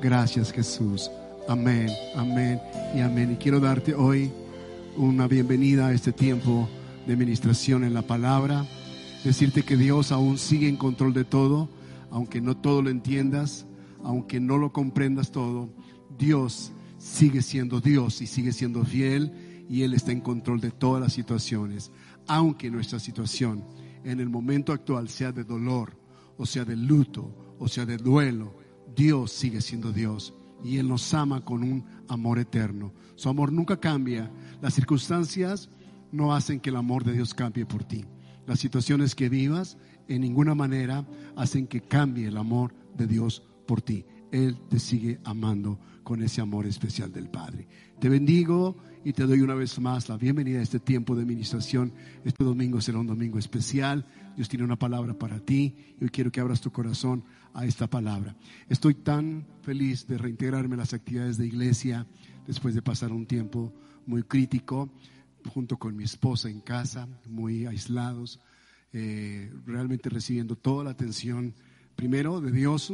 Gracias Jesús. Amén, amén y amén. Y quiero darte hoy una bienvenida a este tiempo de ministración en la palabra. Decirte que Dios aún sigue en control de todo, aunque no todo lo entiendas, aunque no lo comprendas todo. Dios sigue siendo Dios y sigue siendo fiel y Él está en control de todas las situaciones. Aunque nuestra situación en el momento actual sea de dolor, o sea de luto, o sea de duelo, Dios sigue siendo Dios y Él nos ama con un amor eterno. Su amor nunca cambia. Las circunstancias no hacen que el amor de Dios cambie por ti. Las situaciones que vivas en ninguna manera hacen que cambie el amor de Dios por ti. Él te sigue amando con ese amor especial del Padre. Te bendigo y te doy una vez más la bienvenida a este tiempo de administración. Este domingo será un domingo especial. Dios tiene una palabra para ti y hoy quiero que abras tu corazón a esta palabra. Estoy tan feliz de reintegrarme a las actividades de iglesia después de pasar un tiempo muy crítico junto con mi esposa en casa, muy aislados, eh, realmente recibiendo toda la atención, primero de Dios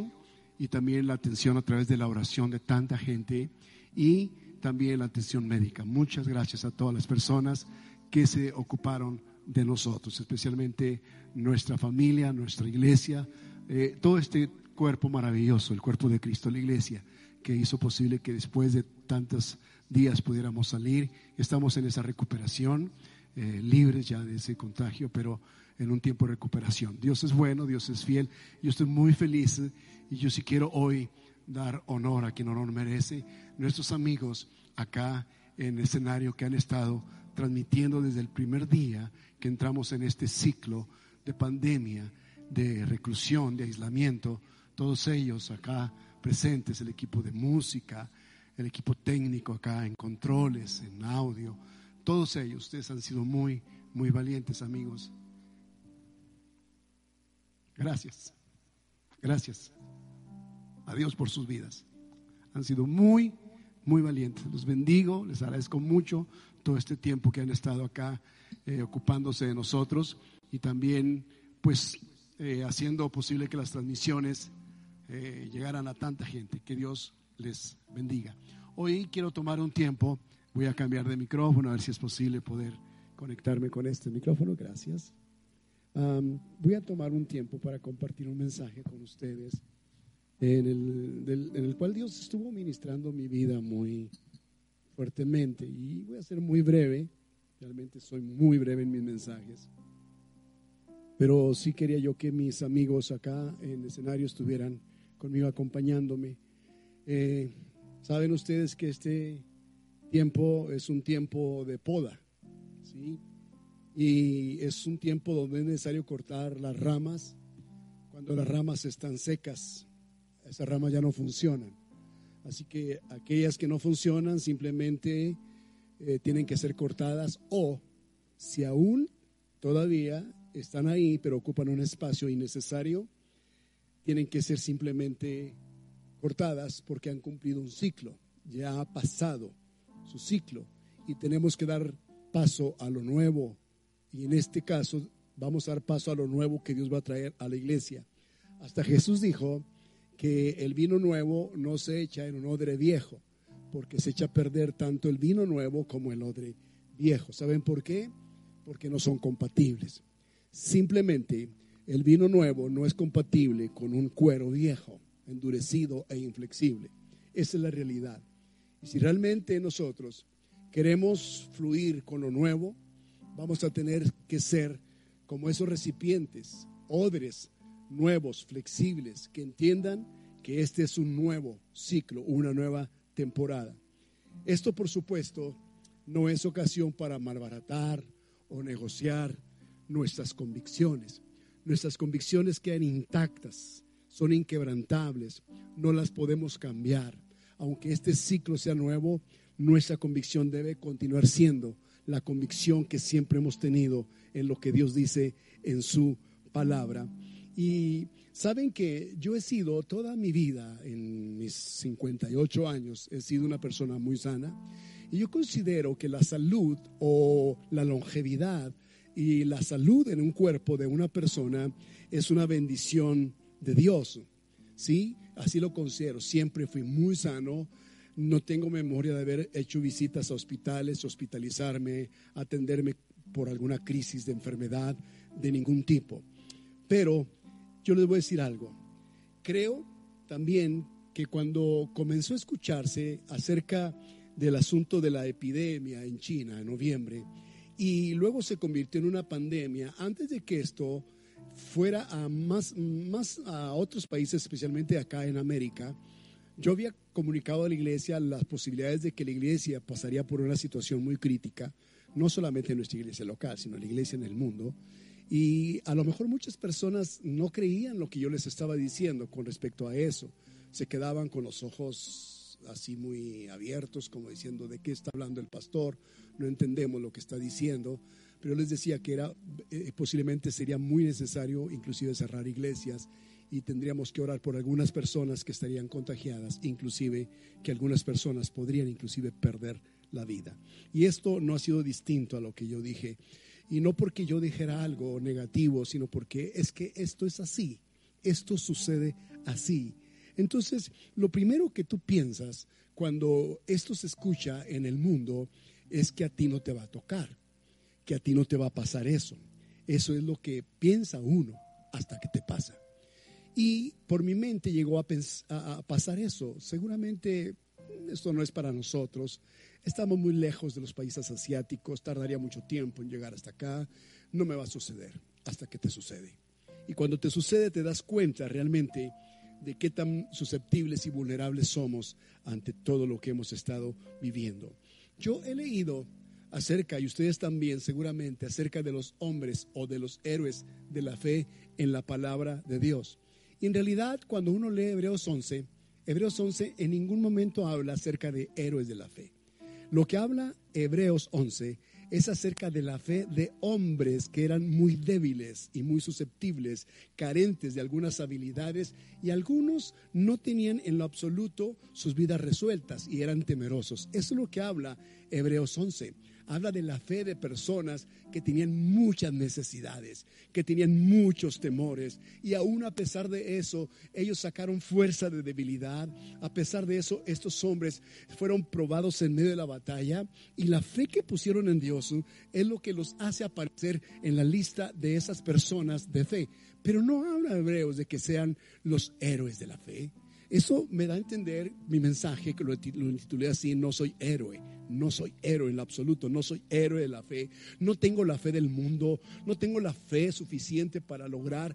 y también la atención a través de la oración de tanta gente y también la atención médica. Muchas gracias a todas las personas que se ocuparon de nosotros, especialmente nuestra familia, nuestra iglesia, eh, todo este cuerpo maravilloso, el cuerpo de Cristo, la iglesia, que hizo posible que después de tantos días pudiéramos salir. Estamos en esa recuperación, eh, libres ya de ese contagio, pero en un tiempo de recuperación. Dios es bueno, Dios es fiel. Yo estoy muy feliz y yo sí quiero hoy dar honor a quien honor merece. Nuestros amigos acá en el escenario que han estado transmitiendo desde el primer día que entramos en este ciclo de pandemia, de reclusión, de aislamiento, todos ellos acá presentes, el equipo de música, el equipo técnico acá en controles, en audio, todos ellos, ustedes han sido muy, muy valientes amigos. Gracias, gracias a Dios por sus vidas. Han sido muy, muy valientes. Los bendigo, les agradezco mucho todo este tiempo que han estado acá eh, ocupándose de nosotros y también pues eh, haciendo posible que las transmisiones eh, llegaran a tanta gente. Que Dios les bendiga. Hoy quiero tomar un tiempo, voy a cambiar de micrófono a ver si es posible poder conectarme con este micrófono. Gracias. voy a tomar un tiempo para compartir un mensaje con ustedes en el, en el cual Dios estuvo ministrando mi vida muy fuertemente. Y voy a ser muy breve, realmente soy muy breve en mis mensajes. Pero sí quería yo que mis amigos acá en el escenario estuvieran conmigo acompañándome. Eh, Saben ustedes que este tiempo es un tiempo de poda, ¿sí? Y es un tiempo donde es necesario cortar las ramas cuando las ramas están secas esas ramas ya no funcionan. Así que aquellas que no funcionan simplemente eh, tienen que ser cortadas o si aún todavía están ahí pero ocupan un espacio innecesario, tienen que ser simplemente cortadas porque han cumplido un ciclo, ya ha pasado su ciclo y tenemos que dar paso a lo nuevo. Y en este caso vamos a dar paso a lo nuevo que Dios va a traer a la iglesia. Hasta Jesús dijo, que el vino nuevo no se echa en un odre viejo, porque se echa a perder tanto el vino nuevo como el odre viejo. ¿Saben por qué? Porque no son compatibles. Simplemente el vino nuevo no es compatible con un cuero viejo, endurecido e inflexible. Esa es la realidad. Y si realmente nosotros queremos fluir con lo nuevo, vamos a tener que ser como esos recipientes, odres nuevos, flexibles, que entiendan que este es un nuevo ciclo, una nueva temporada. Esto, por supuesto, no es ocasión para malbaratar o negociar nuestras convicciones. Nuestras convicciones quedan intactas, son inquebrantables, no las podemos cambiar. Aunque este ciclo sea nuevo, nuestra convicción debe continuar siendo la convicción que siempre hemos tenido en lo que Dios dice en su palabra. Y saben que yo he sido toda mi vida, en mis 58 años, he sido una persona muy sana. Y yo considero que la salud o la longevidad y la salud en un cuerpo de una persona es una bendición de Dios. Sí, así lo considero. Siempre fui muy sano. No tengo memoria de haber hecho visitas a hospitales, hospitalizarme, atenderme por alguna crisis de enfermedad de ningún tipo. Pero yo les voy a decir algo. Creo también que cuando comenzó a escucharse acerca del asunto de la epidemia en China en noviembre y luego se convirtió en una pandemia, antes de que esto fuera a más, a otros países, especialmente acá en América, yo había comunicado a la iglesia las posibilidades de que la iglesia pasaría por una situación muy crítica, no solamente en nuestra iglesia local, sino en la iglesia en el mundo. Y a lo mejor muchas personas no creían lo que yo les estaba diciendo con respecto a eso. Se quedaban con los ojos así muy abiertos, como diciendo, ¿de qué está hablando el pastor? No entendemos lo que está diciendo. Pero les decía que era, eh, posiblemente sería muy necesario inclusive cerrar iglesias y tendríamos que orar por algunas personas que estarían contagiadas, inclusive que algunas personas podrían inclusive perder la vida. Y esto no ha sido distinto a lo que yo dije y no porque yo dijera algo negativo, sino porque es que esto es así, esto sucede así. Entonces, lo primero que tú piensas cuando esto se escucha en el mundo es que a ti no te va a tocar, que a ti no te va a pasar eso. Eso es lo que piensa uno hasta que te pasa. Y por mi mente llegó a, pasar eso. Seguramente esto no es para nosotros. Estamos muy lejos de los países asiáticos, tardaría mucho tiempo en llegar hasta acá. No me va a suceder hasta que te sucede. Y cuando te sucede te das cuenta realmente de qué tan susceptibles y vulnerables somos ante todo lo que hemos estado viviendo. Yo he leído acerca, y ustedes también seguramente, acerca de los hombres o de los héroes de la fe en la palabra de Dios. Y en realidad, cuando uno lee Hebreos 11, Hebreos 11 en ningún momento habla acerca de héroes de la fe. Lo que habla Hebreos 11 es acerca de la fe de hombres que eran muy débiles y muy susceptibles, carentes de algunas habilidades y algunos no tenían en lo absoluto sus vidas resueltas y eran temerosos. Eso es lo que habla Hebreos 11 habla de la fe de personas que tenían muchas necesidades, que tenían muchos temores. Y aún a pesar de eso, ellos sacaron fuerza de debilidad. A pesar de eso, estos hombres fueron probados en medio de la batalla. Y la fe que pusieron en Dios es lo que los hace aparecer en la lista de esas personas de fe. Pero no habla hebreos de que sean los héroes de la fe. Eso me da a entender mi mensaje, que lo, intitulé así, no soy héroe. No soy héroe en absoluto, no soy héroe de la fe, no tengo la fe del mundo, no tengo la fe suficiente para lograr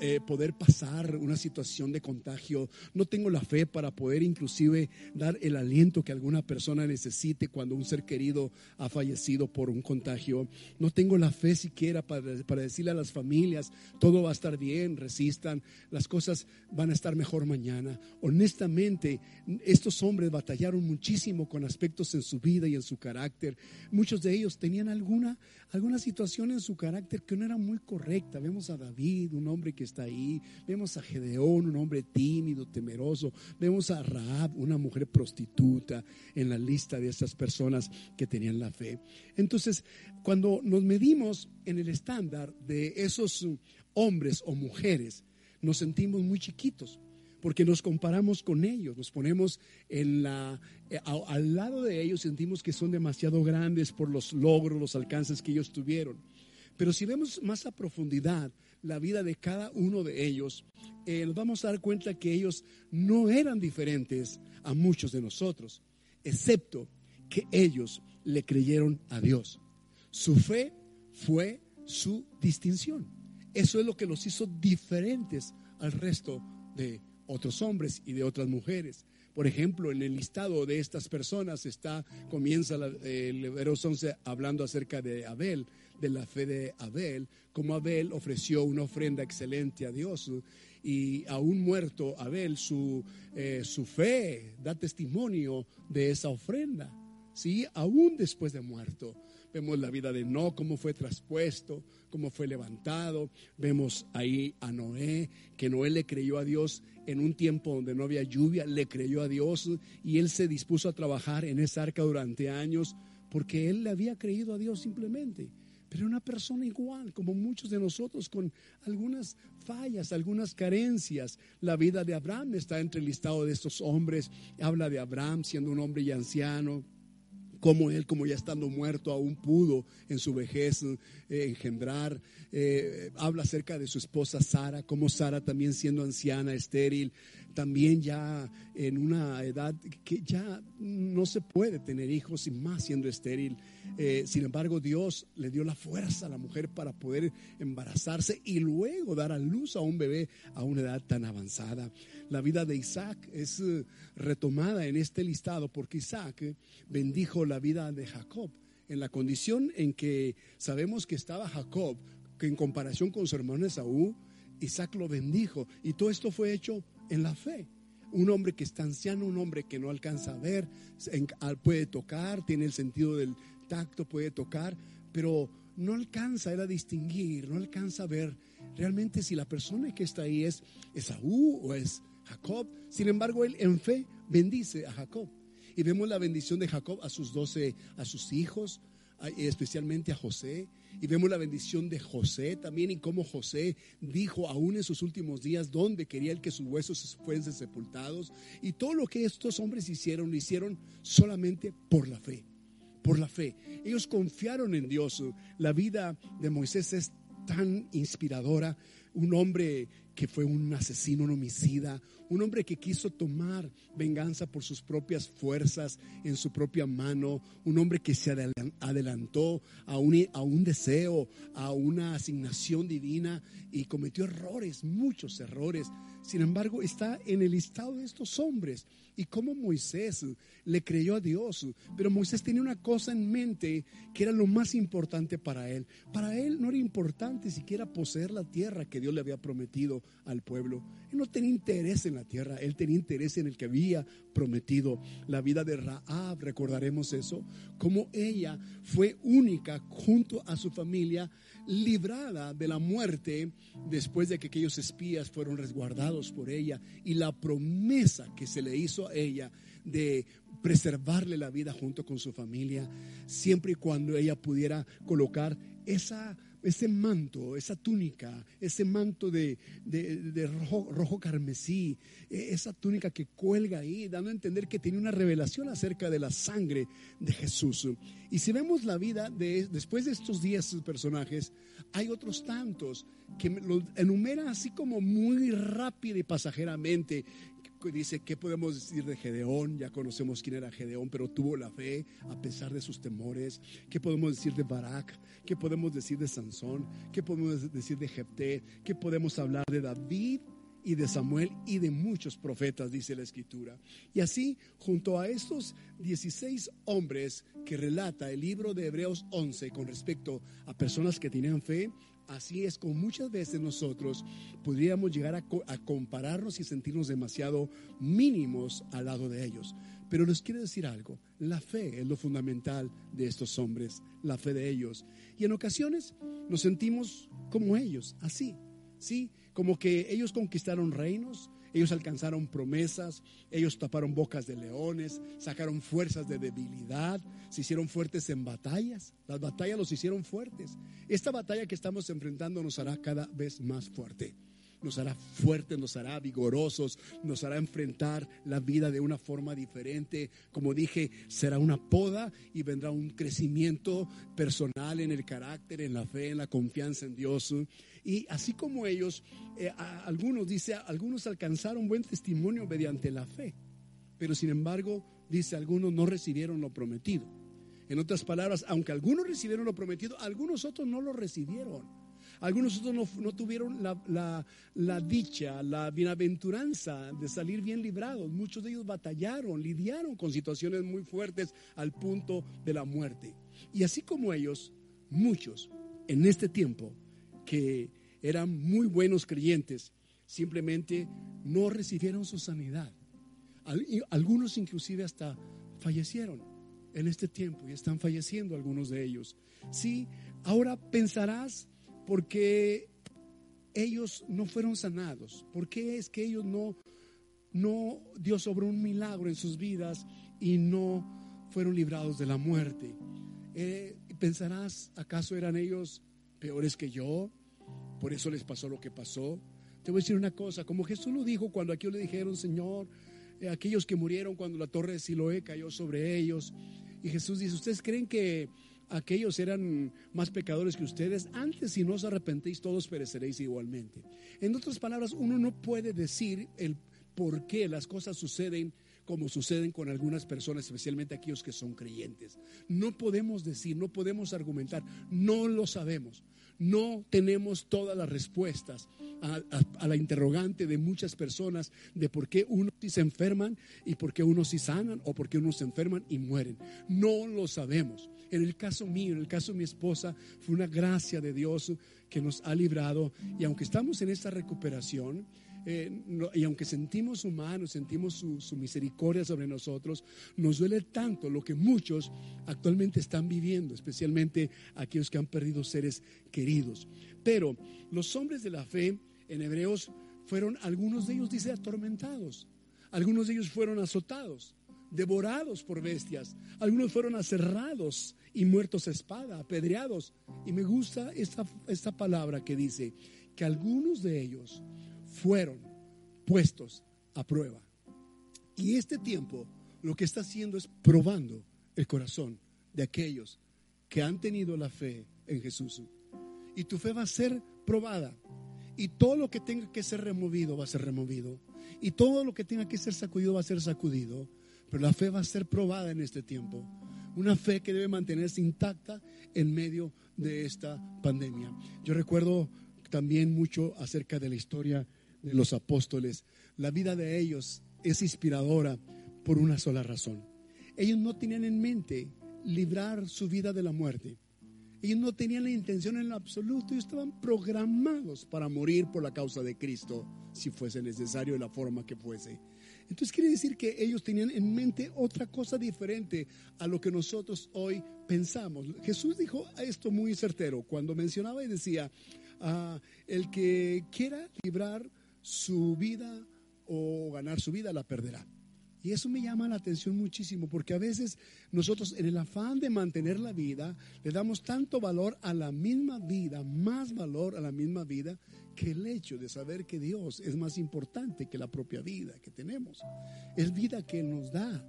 eh, poder pasar una situación de contagio, no tengo la fe para poder inclusive dar el aliento que alguna persona necesite cuando un ser querido ha fallecido por un contagio, no tengo la fe siquiera para, para decirle a las familias, todo va a estar bien, resistan, las cosas van a estar mejor mañana. Honestamente, estos hombres batallaron muchísimo con aspectos en su vida y en su carácter. Muchos de ellos tenían alguna, alguna situación en su carácter que no era muy correcta. Vemos a David, un hombre que está ahí. Vemos a Gedeón, un hombre tímido, temeroso. Vemos a Raab, una mujer prostituta, en la lista de esas personas que tenían la fe. Entonces, cuando nos medimos en el estándar de esos hombres o mujeres, nos sentimos muy chiquitos porque nos comparamos con ellos, nos ponemos eh, al lado de ellos, sentimos que son demasiado grandes por los logros, los alcances que ellos tuvieron. Pero si vemos más a profundidad la vida de cada uno de ellos, eh, nos vamos a dar cuenta que ellos no eran diferentes a muchos de nosotros, excepto que ellos le creyeron a Dios. Su fe fue su distinción. Eso es lo que los hizo diferentes al resto de otros hombres y de otras mujeres. Por ejemplo, en el listado de estas personas está, comienza el Hebreos 11 hablando acerca de Abel, de la fe de Abel, como Abel ofreció una ofrenda excelente a Dios y aún muerto Abel, su, eh, su fe da testimonio de esa ofrenda, ¿sí? Aún después de muerto. Vemos la vida de No, cómo fue traspuesto, cómo fue levantado. Vemos ahí a Noé, que Noé le creyó a Dios en un tiempo donde no había lluvia, le creyó a Dios y él se dispuso a trabajar en esa arca durante años porque él le había creído a Dios simplemente. pero una persona igual, como muchos de nosotros, con algunas fallas, algunas carencias. La vida de Abraham está entre el listado de estos hombres. Habla de Abraham siendo un hombre ya anciano, como él, como ya estando muerto, aún pudo en su vejez eh, engendrar. Eh, habla acerca de su esposa Sara, como Sara también siendo anciana, estéril, también ya en una edad que ya no se puede tener hijos y más siendo estéril. Eh, sin embargo, Dios le dio la fuerza a la mujer para poder embarazarse y luego dar a luz a un bebé a una edad tan avanzada. La vida de Isaac es retomada en este listado porque Isaac bendijo la vida de Jacob en la condición en que sabemos que estaba Jacob, que en comparación con su hermano Esaú, Isaac lo bendijo. Y todo esto fue hecho en la fe. Un hombre que está anciano, un hombre que no alcanza a ver, puede tocar, tiene el sentido del tacto, puede tocar, pero no alcanza a distinguir, no alcanza a ver realmente si la persona que está ahí es Esaú o es Jacob. Sin embargo, él en fe bendice a Jacob. Y vemos la bendición de Jacob a sus doce, a sus hijos, especialmente a José. Y vemos la bendición de José también y cómo José dijo aún en sus últimos días dónde quería él que sus huesos fuesen sepultados. Y todo lo que estos hombres hicieron, lo hicieron solamente por la fe. Por la fe. Ellos confiaron en Dios. La vida de Moisés es tan inspiradora. Un hombre que fue un asesino, un homicida, un hombre que quiso tomar venganza por sus propias fuerzas, en su propia mano, un hombre que se adelantó a un, a un deseo, a una asignación divina y cometió errores, muchos errores. Sin embargo, está en el listado de estos hombres y como Moisés le creyó a Dios. Pero Moisés tenía una cosa en mente que era lo más importante para él. Para él no era importante siquiera poseer la tierra que Dios le había prometido al pueblo. Él no tenía interés en la tierra, él tenía interés en el que había prometido. La vida de Raab, recordaremos eso, como ella fue única junto a su familia librada de la muerte después de que aquellos espías fueron resguardados por ella y la promesa que se le hizo a ella de preservarle la vida junto con su familia, siempre y cuando ella pudiera colocar esa ese manto, esa túnica, ese manto de, rojo, carmesí, e, esa túnica que cuelga ahí, dando a entender que tiene una revelación acerca de la sangre de Jesús. Y si vemos la vida de, después de estos diez personajes, hay otros tantos que lo enumeran así como muy rápido y pasajeramente, dice, ¿qué podemos decir de Gedeón? Ya conocemos quién era Gedeón, pero tuvo la fe a pesar de sus temores. ¿Qué podemos decir de Barak? ¿Qué podemos decir de Sansón? ¿Qué podemos decir de Jepté? ¿Qué podemos hablar de David? y de Samuel y de muchos profetas, dice la escritura. Y así, junto a estos 16 hombres que relata el libro de Hebreos 11 con respecto a personas que tenían fe, Así es como muchas veces nosotros podríamos llegar a, compararnos y sentirnos demasiado mínimos al lado de ellos. Pero les quiero decir algo, la fe es lo fundamental de estos hombres, la fe de ellos. Y en ocasiones nos sentimos como ellos, así, ¿sí? Como que ellos conquistaron reinos, ellos alcanzaron promesas, ellos taparon bocas de leones, sacaron fuerzas de debilidad, se hicieron fuertes en batallas. Las batallas los hicieron fuertes. Esta batalla que estamos enfrentando nos hará cada vez más fuerte nos hará fuertes, nos hará vigorosos, nos hará enfrentar la vida de una forma diferente. Como dije, será una poda y vendrá un crecimiento personal en el carácter, en la fe, en la confianza en Dios. Y así como ellos, eh, algunos, dice, algunos alcanzaron buen testimonio mediante la fe, pero sin embargo, dice, algunos no recibieron lo prometido. En otras palabras, aunque algunos recibieron lo prometido, algunos otros no lo recibieron. Algunos otros no, tuvieron la, dicha, la bienaventuranza de salir bien librados. Muchos de ellos batallaron, lidiaron con situaciones muy fuertes al punto de la muerte. Y así como ellos, muchos en este tiempo que eran muy buenos creyentes, simplemente no recibieron su sanidad. Algunos inclusive hasta fallecieron en este tiempo y están falleciendo algunos de ellos. Sí, ahora pensarás porque ellos no fueron sanados? ¿Por qué es que ellos no, no, Dios sobró un milagro en sus vidas y no fueron librados de la muerte? Eh, pensarás, ¿acaso eran ellos peores que yo? Por eso les pasó lo que pasó. Te voy a decir una cosa, como Jesús lo dijo cuando aquí le dijeron, Señor, eh, aquellos que murieron cuando la torre de Siloé cayó sobre ellos. Y Jesús dice, ¿ustedes creen que aquellos eran más pecadores que ustedes? Antes si no os arrepentéis, todos pereceréis igualmente. En otras palabras, uno no puede decir el por qué las cosas suceden como suceden con algunas personas, especialmente aquellos que son creyentes. No podemos decir, no podemos argumentar, no lo sabemos. No tenemos todas las respuestas a, la interrogante de muchas personas de por qué unos sí se enferman y por qué unos sí sanan o por qué unos se enferman y mueren. No lo sabemos. En el caso mío, en el caso de mi esposa, fue una gracia de Dios que nos ha librado. Y aunque estamos en esta recuperación, eh, y aunque sentimos humanos, sentimos su, su, misericordia sobre nosotros, nos duele tanto lo que muchos actualmente están viviendo, especialmente aquellos que han perdido seres queridos. Pero los hombres de la fe en Hebreos fueron, algunos de ellos dice, atormentados, algunos de ellos fueron azotados, devorados por bestias, algunos fueron aserrados y muertos a espada, apedreados. Y me gusta esta, esta palabra que dice que algunos de ellos fueron puestos a prueba. Y este tiempo lo que está haciendo es probando el corazón de aquellos que han tenido la fe en Jesús. Y tu fe va a ser probada. Y todo lo que tenga que ser removido va a ser removido. Y todo lo que tenga que ser sacudido va a ser sacudido. Pero la fe va a ser probada en este tiempo. Una fe que debe mantenerse intacta en medio de esta pandemia. Yo recuerdo también mucho acerca de la historia de los apóstoles, la vida de ellos es inspiradora por una sola razón. Ellos no tenían en mente librar su vida de la muerte. Ellos no tenían la intención en lo absoluto. Ellos estaban programados para morir por la causa de Cristo, si fuese necesario, de la forma que fuese. Entonces quiere decir que ellos tenían en mente otra cosa diferente a lo que nosotros hoy pensamos. Jesús dijo esto muy certero cuando mencionaba y decía, ah, el que quiera librar su vida o ganar su vida, la perderá. Y eso me llama la atención muchísimo, porque a veces nosotros en el afán de mantener la vida, le damos tanto valor a la misma vida, más valor a la misma vida, que el hecho de saber que Dios es más importante que la propia vida que tenemos. Es vida que nos da,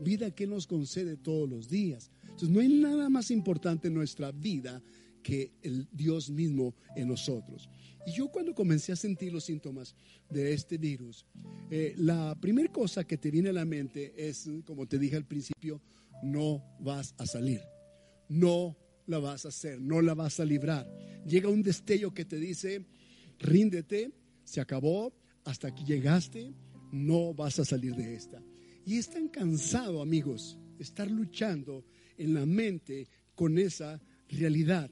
vida que nos concede todos los días. Entonces no hay nada más importante en nuestra vida que el Dios mismo en nosotros. Y yo cuando comencé a sentir los síntomas de este virus, eh, la primera cosa que te viene a la mente es, como te dije al principio, no vas a salir, no la vas a hacer, no la vas a librar. Llega un destello que te dice, ríndete, se acabó, hasta aquí llegaste, no vas a salir de esta. Y es tan cansado, amigos, estar luchando en la mente con esa realidad.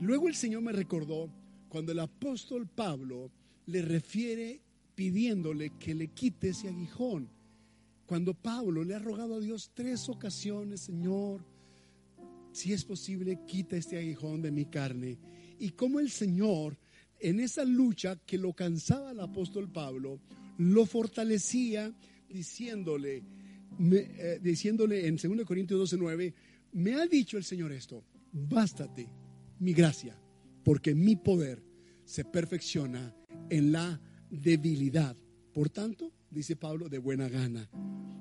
Luego el Señor me recordó cuando el apóstol Pablo le refiere pidiéndole que le quite ese aguijón. Cuando Pablo le ha rogado a Dios tres ocasiones, Señor, si es posible, quita este aguijón de mi carne. Y como el Señor, en esa lucha que lo cansaba el apóstol Pablo, lo fortalecía diciéndole, eh, diciéndole en 2 Corintios 12:9, me ha dicho el Señor esto, bástate mi gracia, porque mi poder se perfecciona en la debilidad. Por tanto, dice Pablo, de buena gana,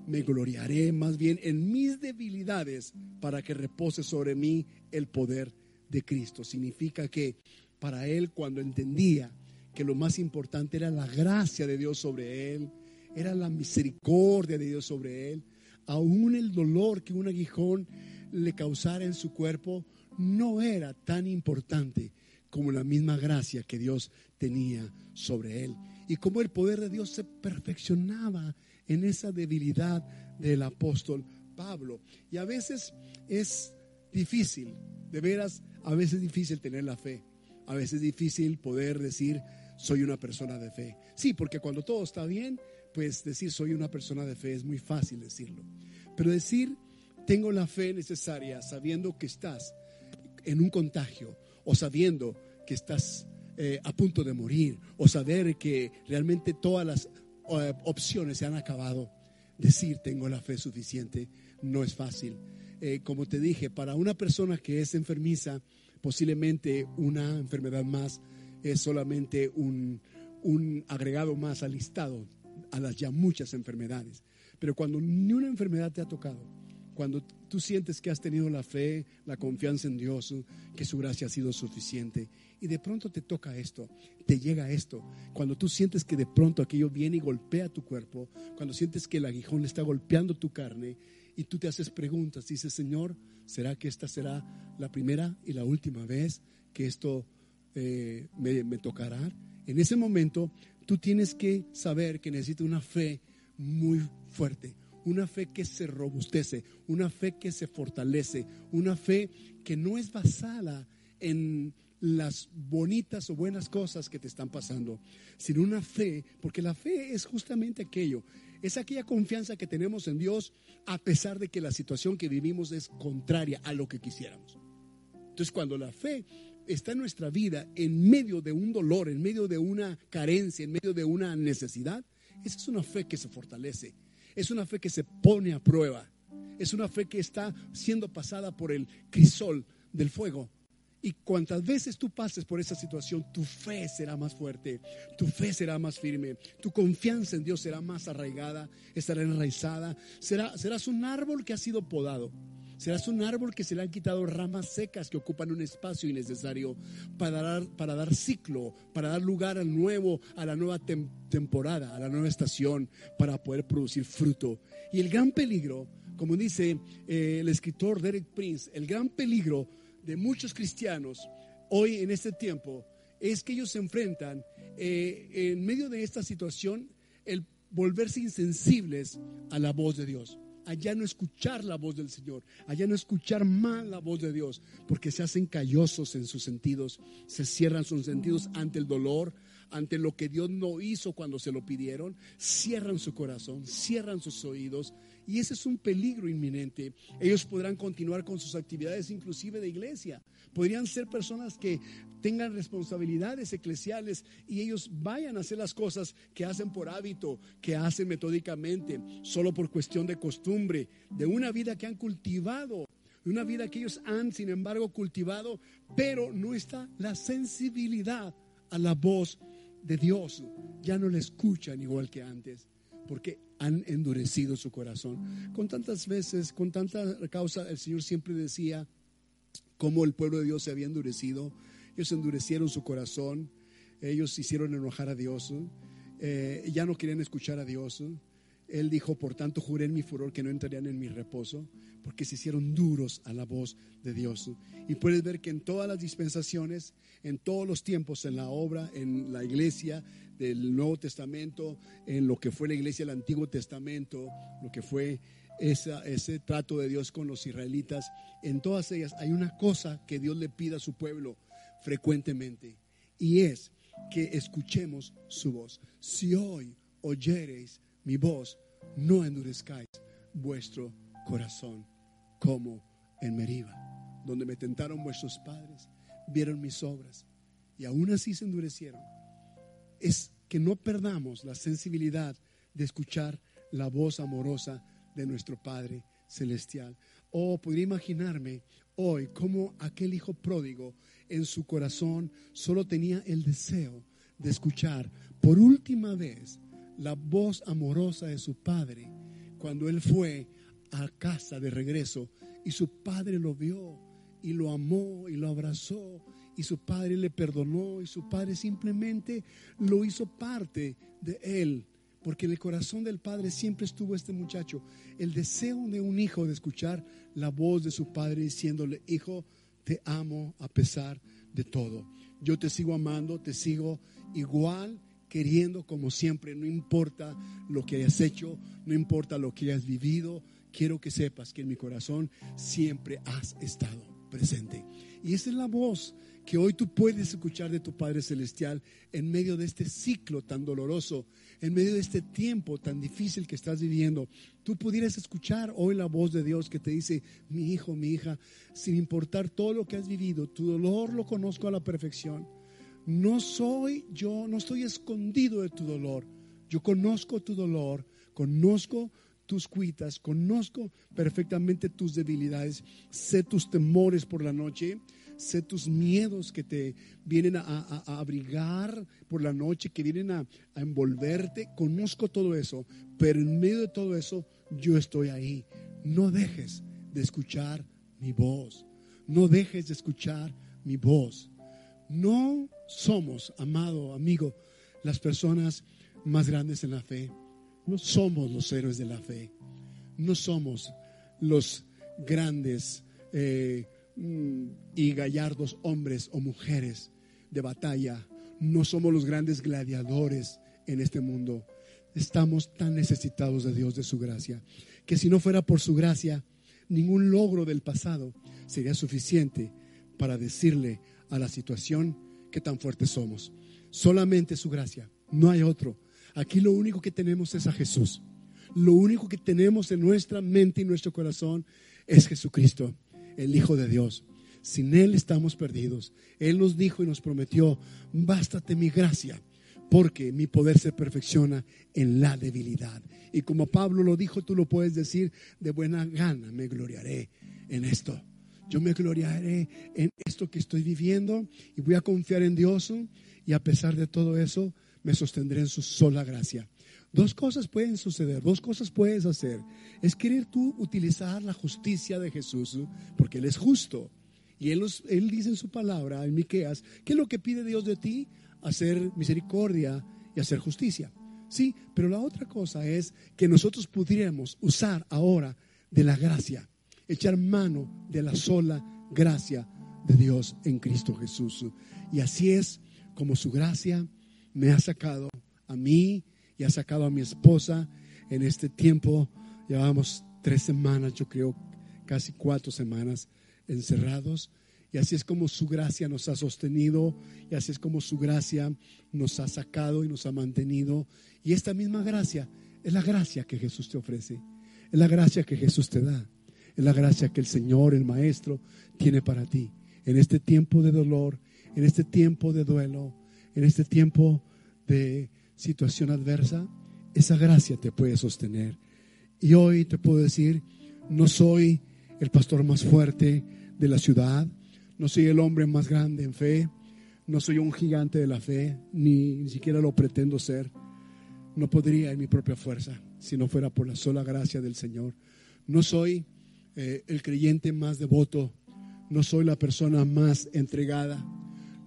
me gloriaré más bien en mis debilidades para que repose sobre mí el poder de Cristo. Significa que para él cuando entendía que lo más importante era la gracia de Dios sobre él, era la misericordia de Dios sobre él, aún el dolor que un aguijón le causara en su cuerpo, no era tan importante como la misma gracia que Dios tenía sobre él. Y como el poder de Dios se perfeccionaba en esa debilidad del apóstol Pablo. Y a veces es difícil, de veras, a veces es difícil tener la fe. A veces es difícil poder decir, soy una persona de fe. Sí, porque cuando todo está bien, pues decir soy una persona de fe es muy fácil decirlo. Pero decir, tengo la fe necesaria sabiendo que estás en un contagio o sabiendo que estás eh, a punto de morir o saber que realmente todas las eh, opciones se han acabado. Decir tengo la fe suficiente no es fácil. eh, como te dije, para una persona que es enfermiza, posiblemente una enfermedad más es solamente un, un agregado más al listado, a las ya muchas enfermedades. Pero cuando ni una enfermedad te ha tocado, cuando tú sientes que has tenido la fe, la confianza en Dios, que su gracia ha sido suficiente, y de pronto te toca esto, te llega esto, cuando tú sientes que de pronto aquello viene y golpea tu cuerpo, cuando sientes que el aguijón está golpeando tu carne, y tú te haces preguntas, dices, Señor, ¿será que esta será la primera y la última vez que esto eh, me, me tocará? En ese momento, tú tienes que saber que necesitas una fe muy fuerte, una fe que se robustece, una fe que se fortalece, una fe que no es basada en las bonitas o buenas cosas que te están pasando, sino una fe, porque la fe es justamente aquello, es aquella confianza que tenemos en Dios a pesar de que la situación que vivimos es contraria a lo que quisiéramos. Entonces cuando la fe está en nuestra vida en medio de un dolor, en medio de una carencia, en medio de una necesidad, esa es una fe que se fortalece, es una fe que se pone a prueba, es una fe que está siendo pasada por el crisol del fuego. Y cuantas veces tú pases por esa situación, tu fe será más fuerte, tu fe será más firme, tu confianza en Dios será más arraigada, estará enraizada, será, serás un árbol que ha sido podado Serás un árbol que se le han quitado ramas secas que ocupan un espacio innecesario para dar, para dar ciclo, para dar lugar al nuevo, a la nueva temporada, a la nueva estación, para poder producir fruto. Y el gran peligro, como dice eh, el escritor Derek Prince, el gran peligro de muchos cristianos hoy en este tiempo es que ellos se enfrentan eh, en medio de esta situación el volverse insensibles a la voz de Dios allá no escuchar la voz del Señor, allá no escuchar más la voz de Dios, porque se hacen callosos en sus sentidos, se cierran sus sentidos ante el dolor, ante lo que Dios no hizo cuando se lo pidieron, cierran su corazón, cierran sus oídos y ese es un peligro inminente. Ellos podrán continuar con sus actividades inclusive de iglesia. Podrían ser personas que tengan responsabilidades eclesiales y ellos vayan a hacer las cosas que hacen por hábito, que hacen metódicamente, solo por cuestión de costumbre, de una vida que han cultivado una vida que ellos han, sin embargo, cultivado, pero no está la sensibilidad a la voz de Dios. Ya no la escuchan igual que antes, porque han endurecido su corazón. Con tantas veces, con tanta causa, el Señor siempre decía cómo el pueblo de Dios se había endurecido. Ellos endurecieron su corazón, ellos hicieron enojar a Dios, eh, ya no querían escuchar a Dios. Él dijo, por tanto juré en mi furor que no entrarían en mi reposo, porque se hicieron duros a la voz de Dios. Y puedes ver que en todas las dispensaciones, en todos los tiempos, en la obra, en la iglesia del Nuevo Testamento, en lo que fue la iglesia del Antiguo Testamento, lo que fue ese trato de Dios con los israelitas, en todas ellas hay una cosa que Dios le pide a su pueblo frecuentemente, y es que escuchemos su voz. Si hoy oyereis mi voz, no endurezcáis vuestro corazón como en Meriba, donde me tentaron vuestros padres, vieron mis obras y aún así se endurecieron. Es que no perdamos la sensibilidad de escuchar la voz amorosa de nuestro Padre Celestial. Oh, podría imaginarme hoy como aquel hijo pródigo en su corazón solo tenía el deseo de escuchar por última vez la voz amorosa de su padre cuando él fue a casa de regreso y su padre lo vio y lo amó y lo abrazó y su padre le perdonó y su padre simplemente lo hizo parte de él. Porque en el corazón del padre siempre estuvo este muchacho, el deseo de un hijo de escuchar la voz de su padre diciéndole, hijo, te amo a pesar de todo. Yo te sigo amando, te sigo igual queriendo como siempre, no importa lo que hayas hecho, no importa lo que hayas vivido, quiero que sepas que en mi corazón siempre has estado presente. Y esa es la voz que hoy tú puedes escuchar de tu Padre Celestial en medio de este ciclo tan doloroso, en medio de este tiempo tan difícil que estás viviendo. Tú pudieras escuchar hoy la voz de Dios que te dice, mi hijo, mi hija, sin importar todo lo que has vivido, tu dolor lo conozco a la perfección no soy yo, no estoy escondido de tu dolor. Yo conozco tu dolor, conozco tus cuitas, conozco perfectamente tus debilidades, sé tus temores por la noche, sé tus miedos que te vienen a, abrigar por la noche, que vienen a, envolverte, conozco todo eso, pero en medio de todo eso yo estoy ahí. No dejes de escuchar mi voz, no dejes de escuchar mi voz. No somos, amado amigo, las personas más grandes en la fe. No somos los héroes de la fe. No somos los grandes eh, y gallardos hombres o mujeres de batalla. No somos los grandes gladiadores en este mundo. Estamos tan necesitados de Dios, de su gracia, que si no fuera por su gracia, ningún logro del pasado sería suficiente para decirle a la situación que tan fuertes somos. Solamente su gracia, no hay otro. Aquí lo único que tenemos es a Jesús. Lo único que tenemos en nuestra mente y nuestro corazón es Jesucristo, el Hijo de Dios. Sin Él estamos perdidos. Él nos dijo y nos prometió, bástate mi gracia, porque mi poder se perfecciona en la debilidad. Y como Pablo lo dijo, tú lo puedes decir de buena gana, me gloriaré en esto. Yo me gloriaré en esto que estoy viviendo y voy a confiar en Dios y a pesar de todo eso me sostendré en su sola gracia. Dos cosas pueden suceder, dos cosas puedes hacer. Es querer tú utilizar la justicia de Jesús, porque Él es justo. Y Él, él dice en su palabra, en Miqueas, ¿qué es lo que pide Dios de ti? Hacer misericordia y hacer justicia. Sí, pero la otra cosa es que nosotros pudiéramos usar ahora de la gracia echar mano de la sola gracia de Dios en Cristo Jesús. Y así es como su gracia me ha sacado a mí y ha sacado a mi esposa en este tiempo. Llevamos tres semanas, yo creo, casi cuatro semanas encerrados. Y así es como su gracia nos ha sostenido y así es como su gracia nos ha sacado y nos ha mantenido. Y esta misma gracia es la gracia que Jesús te ofrece, es la gracia que Jesús te da es la gracia que el Señor, el Maestro, tiene para ti. En este tiempo de dolor, en este tiempo de duelo, en este tiempo de situación adversa, esa gracia te puede sostener. Y hoy te puedo decir, no soy el pastor más fuerte de la ciudad, no soy el hombre más grande en fe, no soy un gigante de la fe, ni, ni siquiera lo pretendo ser. No podría en mi propia fuerza si no fuera por la sola gracia del Señor. No soy eh, el creyente más devoto, no soy la persona más entregada,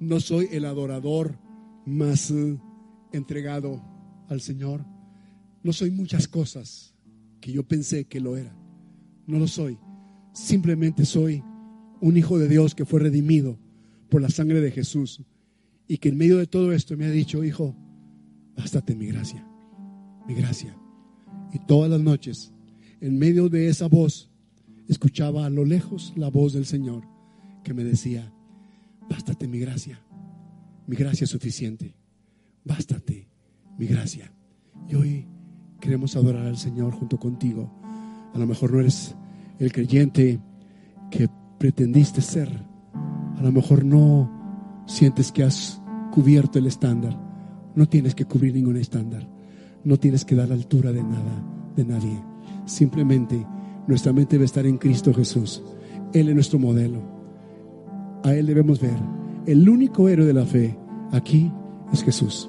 no soy el adorador más eh, entregado al Señor, no soy muchas cosas que yo pensé que lo era, no lo soy, simplemente soy un hijo de Dios que fue redimido por la sangre de Jesús y que en medio de todo esto me ha dicho, hijo, bástate mi gracia, mi gracia. Y todas las noches, en medio de esa voz, escuchaba a lo lejos la voz del Señor que me decía, bástate mi gracia, mi gracia es suficiente, bástate mi gracia. Y hoy queremos adorar al Señor junto contigo. A lo mejor no eres el creyente que pretendiste ser, a lo mejor no sientes que has cubierto el estándar, no tienes que cubrir ningún estándar, no tienes que dar altura de nada, de nadie, simplemente nuestra mente debe estar en Cristo Jesús. Él es nuestro modelo. A Él debemos ver. El único héroe de la fe aquí es Jesús.